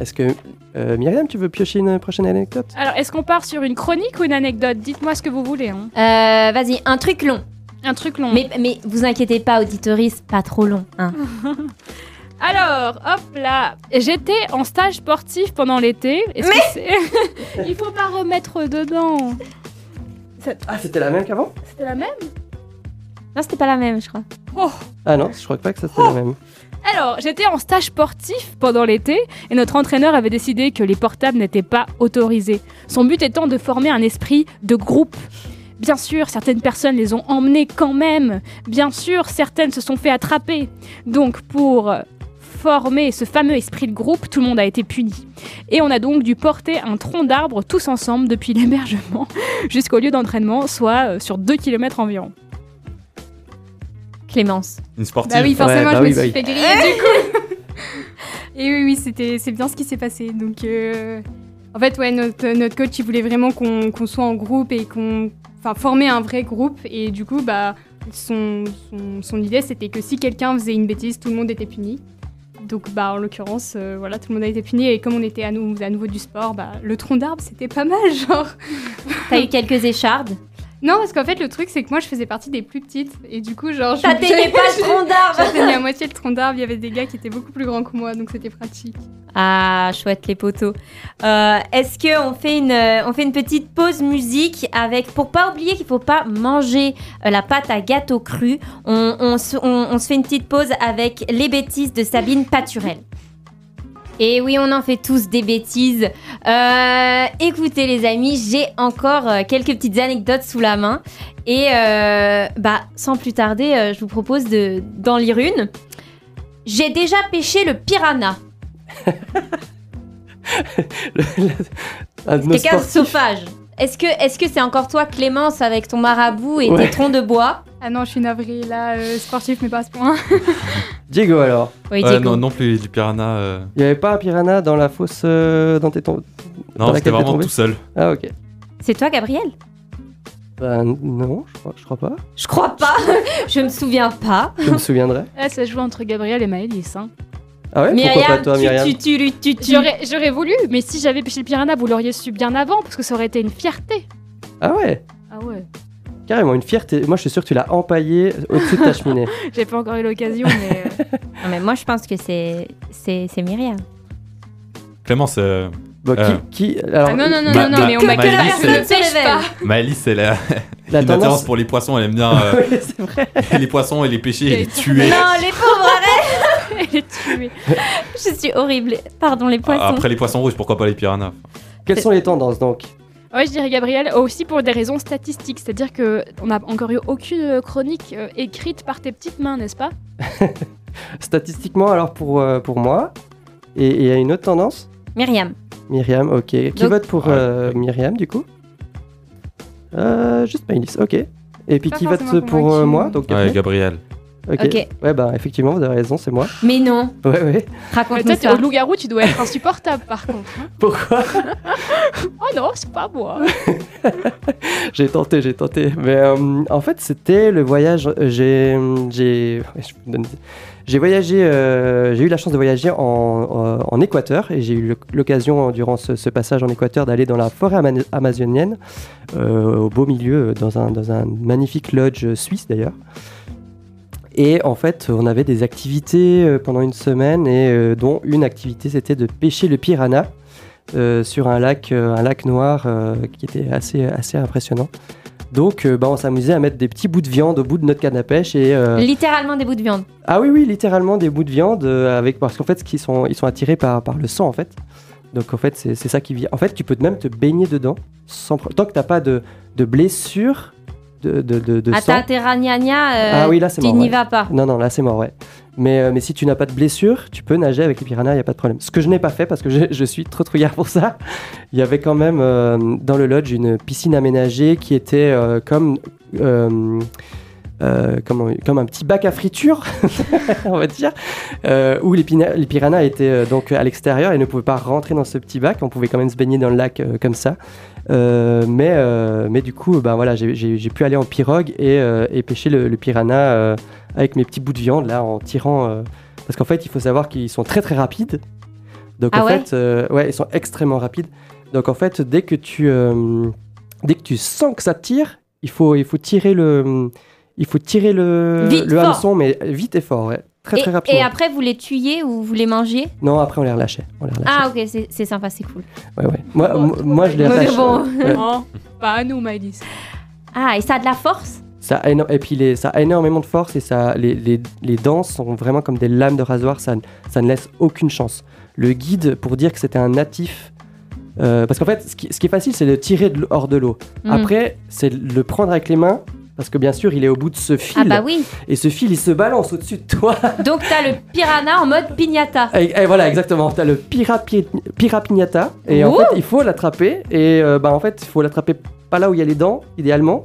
Est-ce que euh, Myriam, tu veux piocher une prochaine anecdote? Alors, est-ce qu'on part sur une chronique ou une anecdote? Dites-moi ce que vous voulez. hein. Euh, Vas-y, un truc long. Un truc long. Mais, mais vous inquiétez pas, auditoris, pas trop long. Hein. <laughs> Alors, hop là, j'étais en stage sportif pendant l'été. Est-ce que c'est- <laughs> Il faut pas remettre dedans. Ah, c'était la même qu'avant? C'était la même? Non, c'était pas la même, je crois. Ah non, je crois pas que ça c'était la même. Alors, j'étais en stage sportif pendant l'été et notre entraîneur avait décidé que les portables n'étaient pas autorisés. Son but étant de former un esprit de groupe. Bien sûr, certaines personnes les ont emmenés quand même. Bien sûr, certaines se sont fait attraper. Donc, pour former ce fameux esprit de groupe, tout le monde a été puni. Et on a donc dû porter un tronc d'arbre tous ensemble depuis <laughs> l'hébergement jusqu'au lieu d'entraînement, soit euh, sur 2 km environ. Clémence. Une sportive. Bah oui, forcément, Ouais, bah je me suis bah fait griller du coup. <laughs> Et oui, oui, c'était, c'est bien ce qui s'est passé. Donc, euh, en fait, ouais, notre, notre coach, il voulait vraiment qu'on, qu'on soit en groupe et qu'on, enfin, former un vrai groupe. Et du coup, bah, son, son, son idée, c'était que si quelqu'un faisait une bêtise, tout le monde était puni. Donc, bah, en l'occurrence, euh, voilà, tout le monde a été puni. Et comme on était à, nous, à nouveau du sport, bah, le tronc d'arbre, c'était pas mal, <laughs> genre. T'as eu quelques échardes. Non, parce qu'en fait, le truc, c'est que moi, je faisais partie des plus petites. Et du coup, genre, je- T'atteignais pas le tronc d'arbre <laughs> J'atteignais à moitié le tronc d'arbre, il y avait des gars qui étaient beaucoup plus grands que moi, donc c'était pratique. Ah, chouette les poteaux. Euh, Est-ce qu'on fait une, on fait une petite pause musique avec, pour pas oublier qu'il faut pas manger euh, la pâte à gâteau cru. On, on se, on- on se fait une petite pause avec les bêtises de Sabine Paturel. Et oui, on en fait tous des bêtises. Euh, écoutez les amis, j'ai encore euh, quelques petites anecdotes sous la main. Et euh, bah, sans plus tarder, je vous propose de- d'en lire une. J'ai déjà pêché le piranha. <laughs> Un de nos Quelqu'un de sportifs. sauvage. Est-ce que est-ce que c'est encore toi Clémence avec ton marabout et Ouais. tes troncs de bois? Ah non, je suis navrée, là, euh, sportif, mais pas à ce point. <laughs> Diego alors. Oui, Ouais, Diego. non, non plus du piranha. euh, Il y avait pas un piranha dans la fosse euh, dans tes tombes? Non, c'était vraiment tout seul. Ah ok. C'est toi Gabriel? Bah non, je crois, je crois pas. Je crois pas. <laughs> je me souviens pas. Je me souviendrai. Ah, ça se joue entre Gabriel et Maëlys. Hein. Ah ouais Pourquoi pas toi tu, Myriam tu, tu, tu, tu, J'aurais j'aurais voulu, mais si j'avais pêché le piranha, vous l'auriez su bien avant, parce que ça aurait été une fierté. Ah ouais Ah ouais. Carrément une fierté. Moi je suis sûr que tu l'as empaillé au-dessus de ta cheminée. <laughs> J'ai pas encore eu l'occasion, mais. euh, <laughs> Non, mais moi je pense que c'est c'est c'est Myriam. Clémence, euh, Bon, Euh. qui, qui alors Ah non, non, non, Ma- non, non, ma- mais on m'a que la que personne ne se pêche révèle. pas. Maëlys, elle a la une attirance tendance. pour les poissons. Elle aime bien euh, <laughs> Oui, c'est vrai. les poissons et les pêcher et les tuer. Non, les pauvres, arrête <laughs> Elle est tuée. Je suis horrible. Pardon, les poissons. Après les poissons rouges, pourquoi pas les piranhas Quelles sont les tendances donc Ouais, je dirais Gabriel, aussi pour des raisons statistiques, c'est-à-dire que on n'a encore eu aucune chronique euh, écrite par tes petites mains, n'est-ce pas <laughs> Statistiquement alors pour, euh, pour moi. Et il y a une autre tendance Myriam. Myriam, ok. Qui Donc- vote pour Ouais. euh, Myriam du coup euh, Juste Maïlis, ok. Et puis Pas qui vote forcément pour euh, moi donc Ouais, Gabriel. Ok. Ok. Ouais bah effectivement vous avez raison, c'est moi. Mais non. Ouais ouais. T'es ça. au loup-garou, tu dois être insupportable par contre. hein. Pourquoi? <laughs> Oh non, c'est pas moi. <laughs> J'ai tenté, j'ai tenté. Mais euh, en fait, c'était le voyage. euh, J'ai, j'ai, ouais, je vous donne- j'ai voyagé. euh, j'ai eu la chance de voyager en, en- en Équateur et j'ai eu l'occasion durant ce, ce passage en Équateur d'aller dans la forêt ama- amazonienne, euh, au beau milieu, dans un, dans un magnifique lodge suisse d'ailleurs. Et en fait, on avait des activités euh, pendant une semaine et euh, dont une activité c'était de pêcher le piranha. euh, sur un lac, euh, un lac noir euh, qui était assez, assez impressionnant. Donc, bah, on s'amusait à mettre des petits bouts de viande au bout de notre canne à pêche et Littéralement des bouts de viande. ah oui oui littéralement des bouts de viande avec parce qu'en fait qu'ils sont ils sont attirés par par le sang en fait. Donc en fait, c'est ça qui vit. En fait, tu peux même te baigner dedans sans tant que t'as pas de, de blessure, de, de, de, sang. terragnagna, euh, Ah oui, là c'est tu mort. n'y ouais. vas pas. Non, non, là c'est mort, ouais. Mais, euh, mais si tu n'as pas de blessure, tu peux nager avec les piranhas, il n'y a pas de problème. Ce que je n'ai pas fait parce que je, je suis trop trouillard pour ça. Il y avait quand même euh, dans le lodge une piscine aménagée qui était comme, euh, comme un petit bac à friture, <laughs> on va dire, euh, où les, piranhas étaient euh, donc à l'extérieur et ne pouvaient pas rentrer dans ce petit bac. On pouvait quand même se baigner dans le lac comme ça. Euh, mais, euh, mais du coup, ben voilà, j'ai- pu aller en pirogue et, euh, et pêcher le, le piranha avec mes petits bouts de viande là en tirant. parce qu'en fait, il faut savoir qu'ils sont très très rapides. Donc Ah en ouais fait, ouais, ils sont extrêmement rapides. Donc en fait, dès que tu, dès que tu sens que ça tire, il faut, il faut tirer le, il faut tirer le, Vite, le hameçon, mais vite et fort, ouais. Très Et, très rapidement. et après, vous les tuiez ou vous les mangez Non, après on les relâchait. On les relâchait. Ah, ok, c'est- c'est sympa, c'est cool. Ouais, ouais. Moi, Bon, je les relâche. bon. ouais. <laughs> Non, pas à nous, Maëlys. Ah, et ça a de la force? Ça a éno- et puis les- ça a énormément de force et ça, les, les- les dents sont vraiment comme des lames de rasoir, ça, ça ne laisse aucune chance. Le guide, pour dire que c'était un natif, euh, parce qu'en fait, ce qui, ce qui est facile, c'est de tirer de hors de l'eau. Mhm. Après, c'est de le prendre avec les mains, parce que bien sûr, il est au bout de ce fil, Ah bah oui. et ce fil, il se balance au-dessus de toi. <laughs> Donc t'as le piranha en mode pignata. et, et voilà, exactement, tu as le pirapignata, et en Ouh. fait, il faut l'attraper, et euh, bah, en fait, il faut l'attraper pas là où il y a les dents, idéalement,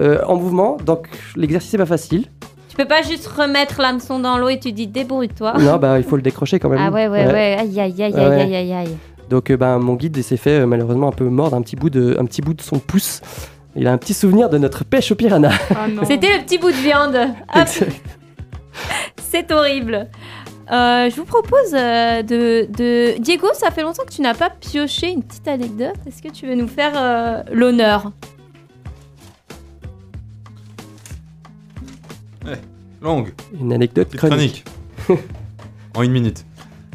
euh, en mouvement, donc l'exercice est pas facile. Tu peux pas juste remettre l'hameçon dans l'eau et tu dis débrouille-toi. <laughs> Non, bah il faut le décrocher quand même. Ah ouais, ouais, ouais. Aïe, aïe, aïe, aïe, ouais. aïe, aïe, aïe. Donc euh, bah, mon guide s'est fait malheureusement un peu mordre un petit bout de, un petit bout de son pouce. Il a un petit souvenir de notre pêche au piranha. Non. <laughs> C'était le petit bout de viande. C'est horrible. Euh, je vous propose euh, de, de... Diego, ça fait longtemps que tu n'as pas pioché une petite anecdote. Est-ce que tu veux nous faire euh, l'honneur? Longue, Une anecdote chronique. chronique. en une minute.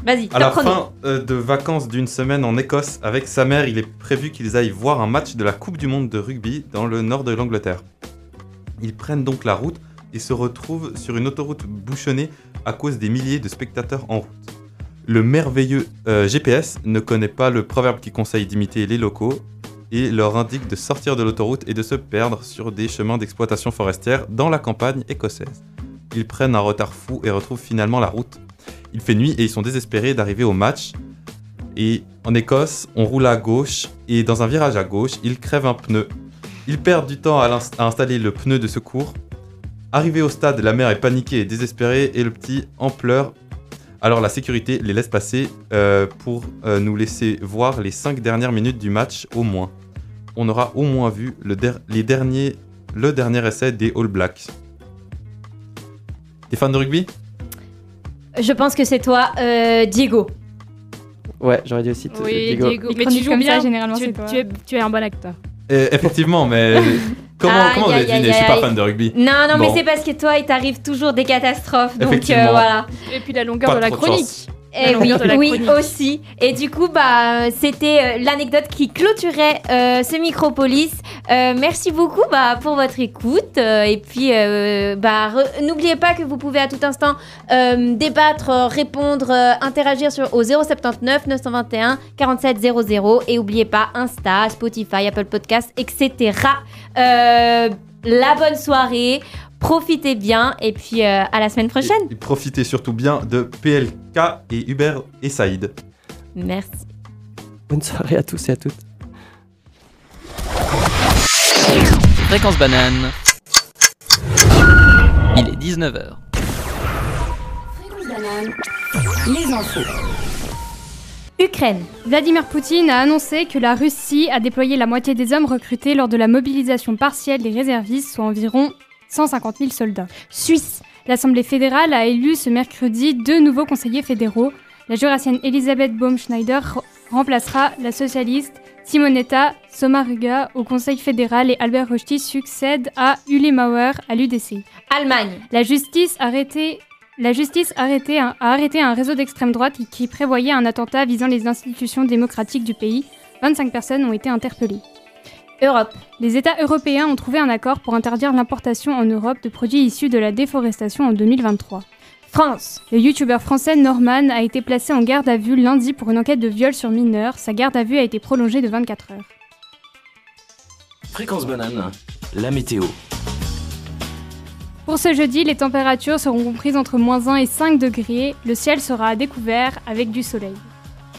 Vas-y, À la chrono. fin euh, de vacances d'une semaine en Écosse, avec sa mère, il est prévu qu'ils aillent voir un match de la Coupe du Monde de rugby dans le nord de l'Angleterre. Ils prennent donc la route et se retrouvent sur une autoroute bouchonnée à cause des milliers de spectateurs en route. Le merveilleux euh, GPS ne connaît pas le proverbe qui conseille d'imiter les locaux et leur indique de sortir de l'autoroute et de se perdre sur des chemins d'exploitation forestière dans la campagne écossaise. Ils prennent un retard fou et retrouvent finalement la route il fait nuit et ils sont désespérés d'arriver au match. Et en Écosse, on roule à gauche et dans un virage à gauche, ils crèvent un pneu. Ils perdent du temps à, installer le pneu de secours. Arrivé au stade, la mère est paniquée et désespérée et le petit en pleurs. Alors la sécurité les laisse passer euh, pour euh, nous laisser voir les 5 dernières minutes du match au moins. On aura au moins vu le, le dernier essai des All Blacks. T'es fan de rugby? Je pense que c'est toi, euh, Diego. Ouais, j'aurais dit aussi. Oui, Diego. Diego. Mais tu joues comme bien. ça, généralement, tu, c'est toi. tu es, tu es un bon acteur. Euh, Effectivement, mais <laughs> comment, Aïe, comment vous Je suis pas fan de rugby. Non, non, mais c'est parce que toi, il t'arrive toujours des catastrophes. Donc Effectivement. euh, voilà. Et puis la longueur Pas de la chronique. chance. Eh oui, oui aussi. Et du coup, bah, c'était euh, l'anecdote qui clôturait euh, ce Micropolis. Euh, merci beaucoup bah, pour votre écoute. Euh, et puis, bah, n'oubliez pas que vous pouvez à tout instant débattre, répondre, interagir sur, au 079 921 47 00. Et n'oubliez pas Insta, Spotify, Apple Podcasts, etc. La bonne soirée. Profitez bien. Et puis, euh, à la semaine prochaine. Et, et profitez surtout bien de PLK et Hubert et Saïd. Merci. Bonne soirée à tous et à toutes. Fréquence banane. Il est 19h. Les infos. Ukraine. Vladimir Poutine a annoncé que la Russie a déployé la moitié des hommes recrutés lors de la mobilisation partielle des réservistes, soit environ 150 000 soldats. Suisse. L'Assemblée fédérale a élu ce mercredi deux nouveaux conseillers fédéraux. La jurassienne Elisabeth Baumschneider re- remplacera la socialiste Simonetta Sommaruga au Conseil fédéral et Albert Rochty succède à Uli Mauer à l'UDC. Allemagne. La justice, arrêté- la justice arrêté un- a arrêté un réseau d'extrême droite qui- qui prévoyait un attentat visant les institutions démocratiques du pays. 25 personnes ont été interpellées. Europe. Les États européens ont trouvé un accord pour interdire l'importation en Europe de produits issus de la déforestation en 2023. France. Le youtubeur français Norman a été placé en garde à vue lundi pour une enquête de viol sur mineur. Sa garde à vue a été prolongée de 24 heures. Fréquence banane, la météo. Pour ce jeudi, les températures seront comprises entre moins 1 et 5 degrés. Le ciel sera à découvert avec du soleil.